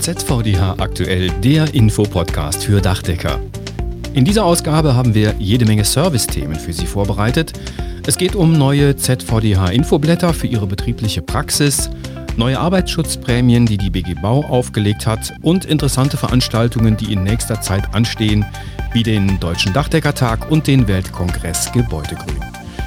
ZVDH aktuell, der Infopodcast für Dachdecker. In dieser Ausgabe haben wir jede Menge Servicethemen für Sie vorbereitet. Es geht um neue ZVDH-Infoblätter für Ihre betriebliche Praxis, neue Arbeitsschutzprämien, die die BG Bau aufgelegt hat und interessante Veranstaltungen, die in nächster Zeit anstehen, wie den Deutschen Dachdeckertag und den Weltkongress Gebäudegrün.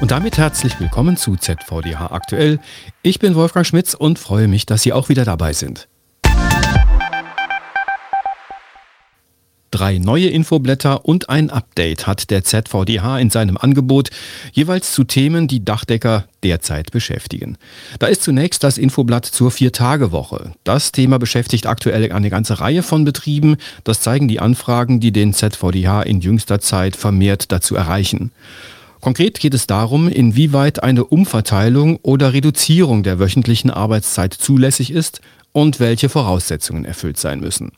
Und damit herzlich willkommen zu ZVDH aktuell. Ich bin Wolfgang Schmitz und freue mich, dass Sie auch wieder dabei sind. Drei neue Infoblätter und ein Update hat der ZVDH in seinem Angebot, jeweils zu Themen, die Dachdecker derzeit beschäftigen. Da ist zunächst das Infoblatt zur Vier-Tage-Woche. Das Thema beschäftigt aktuell eine ganze Reihe von Betrieben. Das zeigen die Anfragen, die den ZVDH in jüngster Zeit vermehrt dazu erreichen. Konkret geht es darum, inwieweit eine Umverteilung oder Reduzierung der wöchentlichen Arbeitszeit zulässig ist und welche Voraussetzungen erfüllt sein müssen.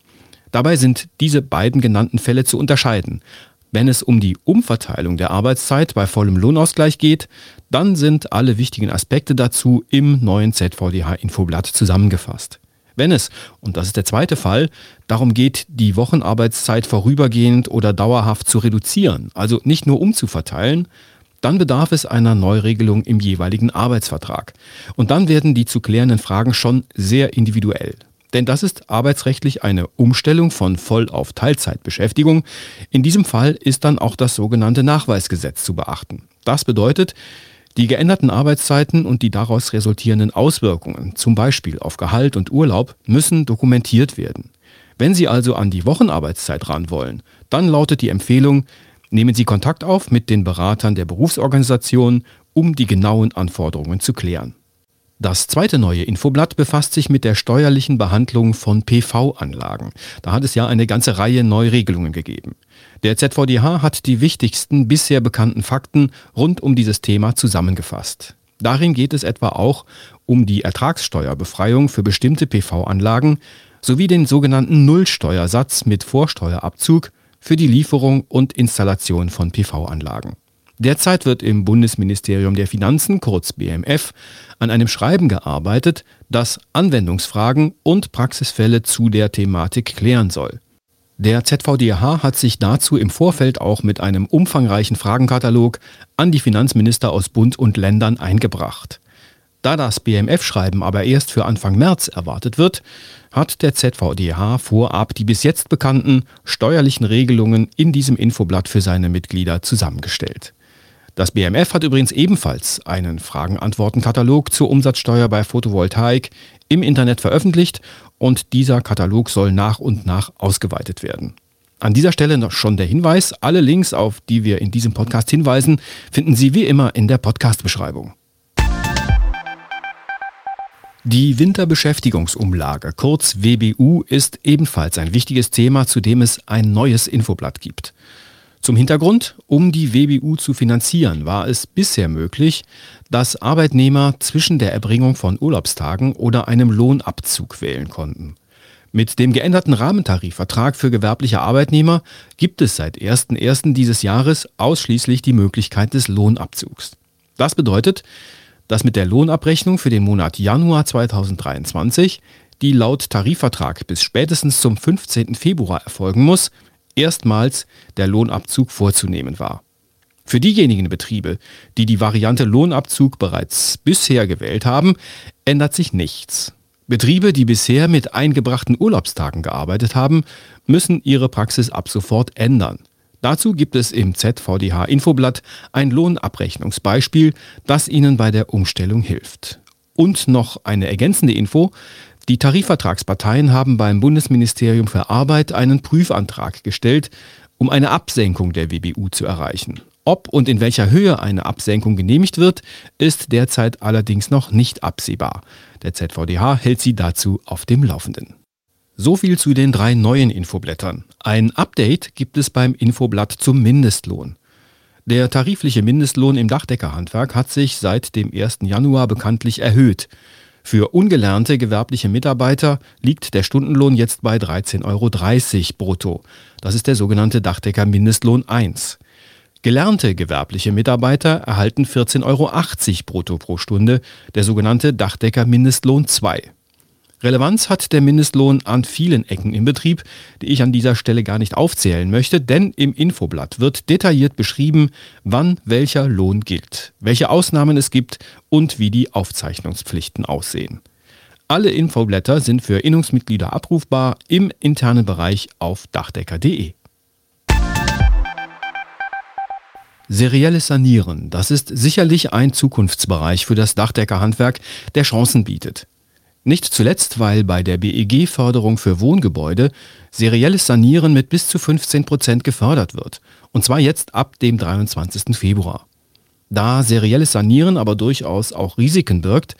Dabei sind diese beiden genannten Fälle zu unterscheiden. Wenn es um die Umverteilung der Arbeitszeit bei vollem Lohnausgleich geht, dann sind alle wichtigen Aspekte dazu im neuen ZVDH-Infoblatt zusammengefasst. Wenn es, und das ist der zweite Fall, darum geht, die Wochenarbeitszeit vorübergehend oder dauerhaft zu reduzieren, also nicht nur umzuverteilen, dann bedarf es einer Neuregelung im jeweiligen Arbeitsvertrag. Und dann werden die zu klärenden Fragen schon sehr individuell. Denn das ist arbeitsrechtlich eine Umstellung von Voll- auf Teilzeitbeschäftigung. In diesem Fall ist dann auch das sogenannte Nachweisgesetz zu beachten. Das bedeutet, die geänderten Arbeitszeiten und die daraus resultierenden Auswirkungen, zum Beispiel auf Gehalt und Urlaub, müssen dokumentiert werden. Wenn Sie also an die Wochenarbeitszeit ran wollen, dann lautet die Empfehlung, nehmen Sie Kontakt auf mit den Beratern der Berufsorganisation, um die genauen Anforderungen zu klären. Das zweite neue Infoblatt befasst sich mit der steuerlichen Behandlung von PV-Anlagen. Da hat es ja eine ganze Reihe Neuregelungen gegeben. Der ZVDH hat die wichtigsten bisher bekannten Fakten rund um dieses Thema zusammengefasst. Darin geht es etwa auch um die Ertragssteuerbefreiung für bestimmte PV-Anlagen sowie den sogenannten Nullsteuersatz mit Vorsteuerabzug für die Lieferung und Installation von PV-Anlagen. Derzeit wird im Bundesministerium der Finanzen, kurz BMF, an einem Schreiben gearbeitet, das Anwendungsfragen und Praxisfälle zu der Thematik klären soll. Der ZVDH hat sich dazu im Vorfeld auch mit einem umfangreichen Fragenkatalog an die Finanzminister aus Bund und Ländern eingebracht. Da das BMF-Schreiben aber erst für Anfang März erwartet wird, hat der ZVDH vorab die bis jetzt bekannten steuerlichen Regelungen in diesem Infoblatt für seine Mitglieder zusammengestellt. Das BMF hat übrigens ebenfalls einen Fragen-Antworten-Katalog zur Umsatzsteuer bei Photovoltaik im Internet veröffentlicht und dieser Katalog soll nach und nach ausgeweitet werden. An dieser Stelle noch schon der Hinweis, alle Links, auf die wir in diesem Podcast hinweisen, finden Sie wie immer in der Podcast-Beschreibung. Die Winterbeschäftigungsumlage, kurz WBU, ist ebenfalls ein wichtiges Thema, zu dem es ein neues Infoblatt gibt. Zum Hintergrund, um die WBU zu finanzieren, war es bisher möglich, dass Arbeitnehmer zwischen der Erbringung von Urlaubstagen oder einem Lohnabzug wählen konnten. Mit dem geänderten Rahmentarifvertrag für gewerbliche Arbeitnehmer gibt es seit 01.01. dieses Jahres ausschließlich die Möglichkeit des Lohnabzugs. Das bedeutet, dass mit der Lohnabrechnung für den Monat Januar 2023, die laut Tarifvertrag bis spätestens zum 15. Februar erfolgen muss, erstmals der Lohnabzug vorzunehmen war. Für diejenigen Betriebe, die die Variante Lohnabzug bereits bisher gewählt haben, ändert sich nichts. Betriebe, die bisher mit eingebrachten Urlaubstagen gearbeitet haben, müssen ihre Praxis ab sofort ändern. Dazu gibt es im ZVDH Infoblatt ein Lohnabrechnungsbeispiel, das Ihnen bei der Umstellung hilft. Und noch eine ergänzende Info. Die Tarifvertragsparteien haben beim Bundesministerium für Arbeit einen Prüfantrag gestellt, um eine Absenkung der WBU zu erreichen. Ob und in welcher Höhe eine Absenkung genehmigt wird, ist derzeit allerdings noch nicht absehbar. Der ZVDH hält sie dazu auf dem Laufenden. So viel zu den drei neuen Infoblättern. Ein Update gibt es beim Infoblatt zum Mindestlohn. Der tarifliche Mindestlohn im Dachdeckerhandwerk hat sich seit dem 1. Januar bekanntlich erhöht. Für ungelernte gewerbliche Mitarbeiter liegt der Stundenlohn jetzt bei 13,30 Euro brutto. Das ist der sogenannte Dachdecker Mindestlohn 1. Gelernte gewerbliche Mitarbeiter erhalten 14,80 Euro brutto pro Stunde, der sogenannte Dachdecker Mindestlohn 2. Relevanz hat der Mindestlohn an vielen Ecken im Betrieb, die ich an dieser Stelle gar nicht aufzählen möchte, denn im Infoblatt wird detailliert beschrieben, wann welcher Lohn gilt, welche Ausnahmen es gibt und wie die Aufzeichnungspflichten aussehen. Alle Infoblätter sind für Innungsmitglieder abrufbar im internen Bereich auf dachdecker.de. Serielles Sanieren, das ist sicherlich ein Zukunftsbereich für das Dachdeckerhandwerk, der Chancen bietet. Nicht zuletzt, weil bei der BEG-Förderung für Wohngebäude serielles Sanieren mit bis zu 15 Prozent gefördert wird. Und zwar jetzt ab dem 23. Februar. Da serielles Sanieren aber durchaus auch Risiken birgt,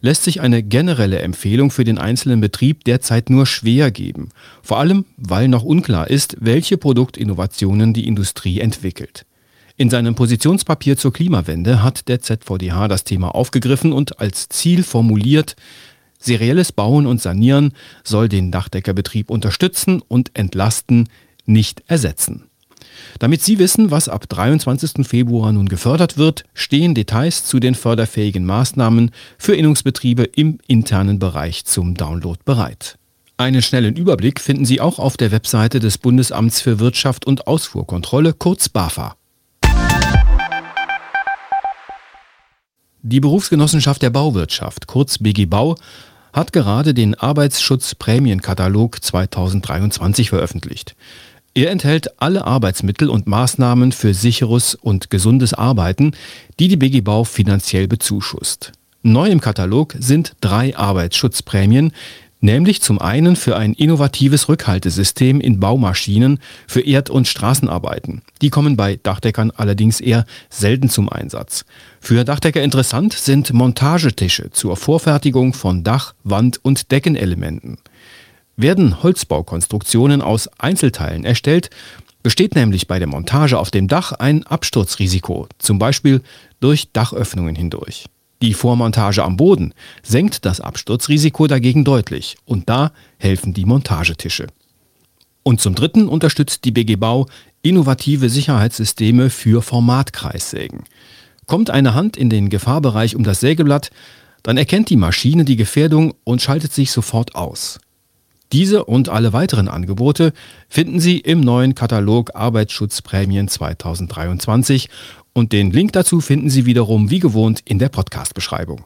lässt sich eine generelle Empfehlung für den einzelnen Betrieb derzeit nur schwer geben. Vor allem, weil noch unklar ist, welche Produktinnovationen die Industrie entwickelt. In seinem Positionspapier zur Klimawende hat der ZVDH das Thema aufgegriffen und als Ziel formuliert, Serielles Bauen und Sanieren soll den Dachdeckerbetrieb unterstützen und entlasten, nicht ersetzen. Damit Sie wissen, was ab 23. Februar nun gefördert wird, stehen Details zu den förderfähigen Maßnahmen für Innungsbetriebe im internen Bereich zum Download bereit. Einen schnellen Überblick finden Sie auch auf der Webseite des Bundesamts für Wirtschaft und Ausfuhrkontrolle, kurz BAFA. Die Berufsgenossenschaft der Bauwirtschaft, kurz BG Bau, hat gerade den Arbeitsschutzprämienkatalog 2023 veröffentlicht. Er enthält alle Arbeitsmittel und Maßnahmen für sicheres und gesundes Arbeiten, die die BG Bau finanziell bezuschusst. Neu im Katalog sind drei Arbeitsschutzprämien, nämlich zum einen für ein innovatives Rückhaltesystem in Baumaschinen für Erd- und Straßenarbeiten. Die kommen bei Dachdeckern allerdings eher selten zum Einsatz. Für Dachdecker interessant sind Montagetische zur Vorfertigung von Dach-, Wand- und Deckenelementen. Werden Holzbaukonstruktionen aus Einzelteilen erstellt, besteht nämlich bei der Montage auf dem Dach ein Absturzrisiko, zum Beispiel durch Dachöffnungen hindurch. Die Vormontage am Boden senkt das Absturzrisiko dagegen deutlich und da helfen die Montagetische. Und zum Dritten unterstützt die BG Bau innovative Sicherheitssysteme für Formatkreissägen. Kommt eine Hand in den Gefahrbereich um das Sägeblatt, dann erkennt die Maschine die Gefährdung und schaltet sich sofort aus. Diese und alle weiteren Angebote finden Sie im neuen Katalog Arbeitsschutzprämien 2023 und den Link dazu finden Sie wiederum wie gewohnt in der Podcast-Beschreibung.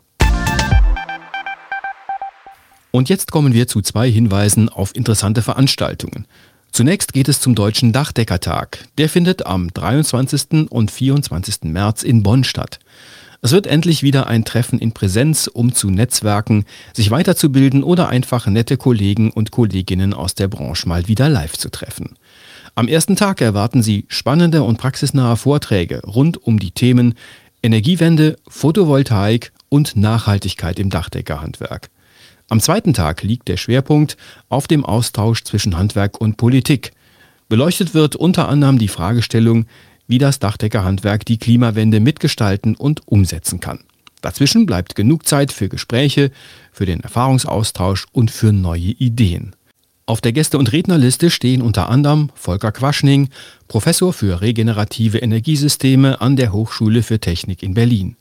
Und jetzt kommen wir zu zwei Hinweisen auf interessante Veranstaltungen. Zunächst geht es zum Deutschen Dachdeckertag. Der findet am 23. und 24. März in Bonn statt. Es wird endlich wieder ein Treffen in Präsenz, um zu netzwerken, sich weiterzubilden oder einfach nette Kollegen und Kolleginnen aus der Branche mal wieder live zu treffen. Am ersten Tag erwarten Sie spannende und praxisnahe Vorträge rund um die Themen Energiewende, Photovoltaik und Nachhaltigkeit im Dachdeckerhandwerk. Am zweiten Tag liegt der Schwerpunkt auf dem Austausch zwischen Handwerk und Politik. Beleuchtet wird unter anderem die Fragestellung, wie das Dachdeckerhandwerk die Klimawende mitgestalten und umsetzen kann. Dazwischen bleibt genug Zeit für Gespräche, für den Erfahrungsaustausch und für neue Ideen. Auf der Gäste- und Rednerliste stehen unter anderem Volker Quaschning, Professor für regenerative Energiesysteme an der Hochschule für Technik in Berlin.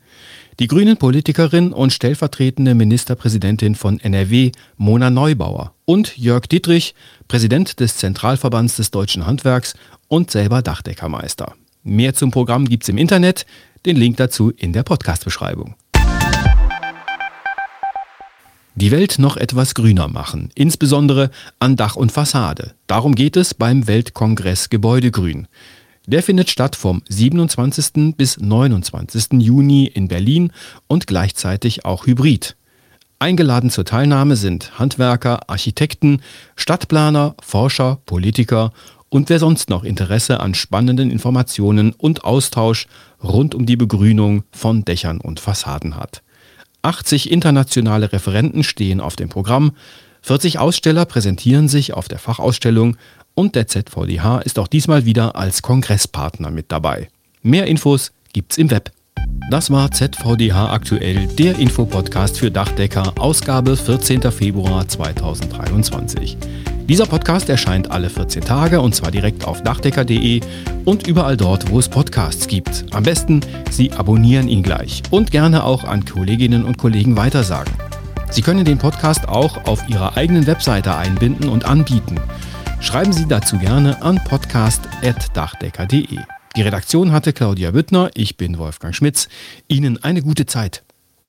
Die Grünen-Politikerin und stellvertretende Ministerpräsidentin von NRW, Mona Neubauer und Jörg Dietrich, Präsident des Zentralverbands des deutschen Handwerks und selber Dachdeckermeister. Mehr zum Programm gibt's im Internet, den Link dazu in der Podcast-Beschreibung. Die Welt noch etwas grüner machen, insbesondere an Dach und Fassade. Darum geht es beim Weltkongress Gebäudegrün. Der findet statt vom 27. bis 29. Juni in Berlin und gleichzeitig auch hybrid. Eingeladen zur Teilnahme sind Handwerker, Architekten, Stadtplaner, Forscher, Politiker und wer sonst noch Interesse an spannenden Informationen und Austausch rund um die Begrünung von Dächern und Fassaden hat. 80 internationale Referenten stehen auf dem Programm, 40 Aussteller präsentieren sich auf der Fachausstellung und der ZVDH ist auch diesmal wieder als Kongresspartner mit dabei. Mehr Infos gibt's im Web. Das war ZVDH aktuell, der Infopodcast für Dachdecker, Ausgabe 14. Februar 2023. Dieser Podcast erscheint alle 14 Tage und zwar direkt auf dachdecker.de und überall dort, wo es Podcasts gibt. Am besten, Sie abonnieren ihn gleich und gerne auch an Kolleginnen und Kollegen weitersagen. Sie können den Podcast auch auf Ihrer eigenen Webseite einbinden und anbieten. Schreiben Sie dazu gerne an podcast.dachdecker.de. Die Redaktion hatte Claudia Büttner, ich bin Wolfgang Schmitz. Ihnen eine gute Zeit.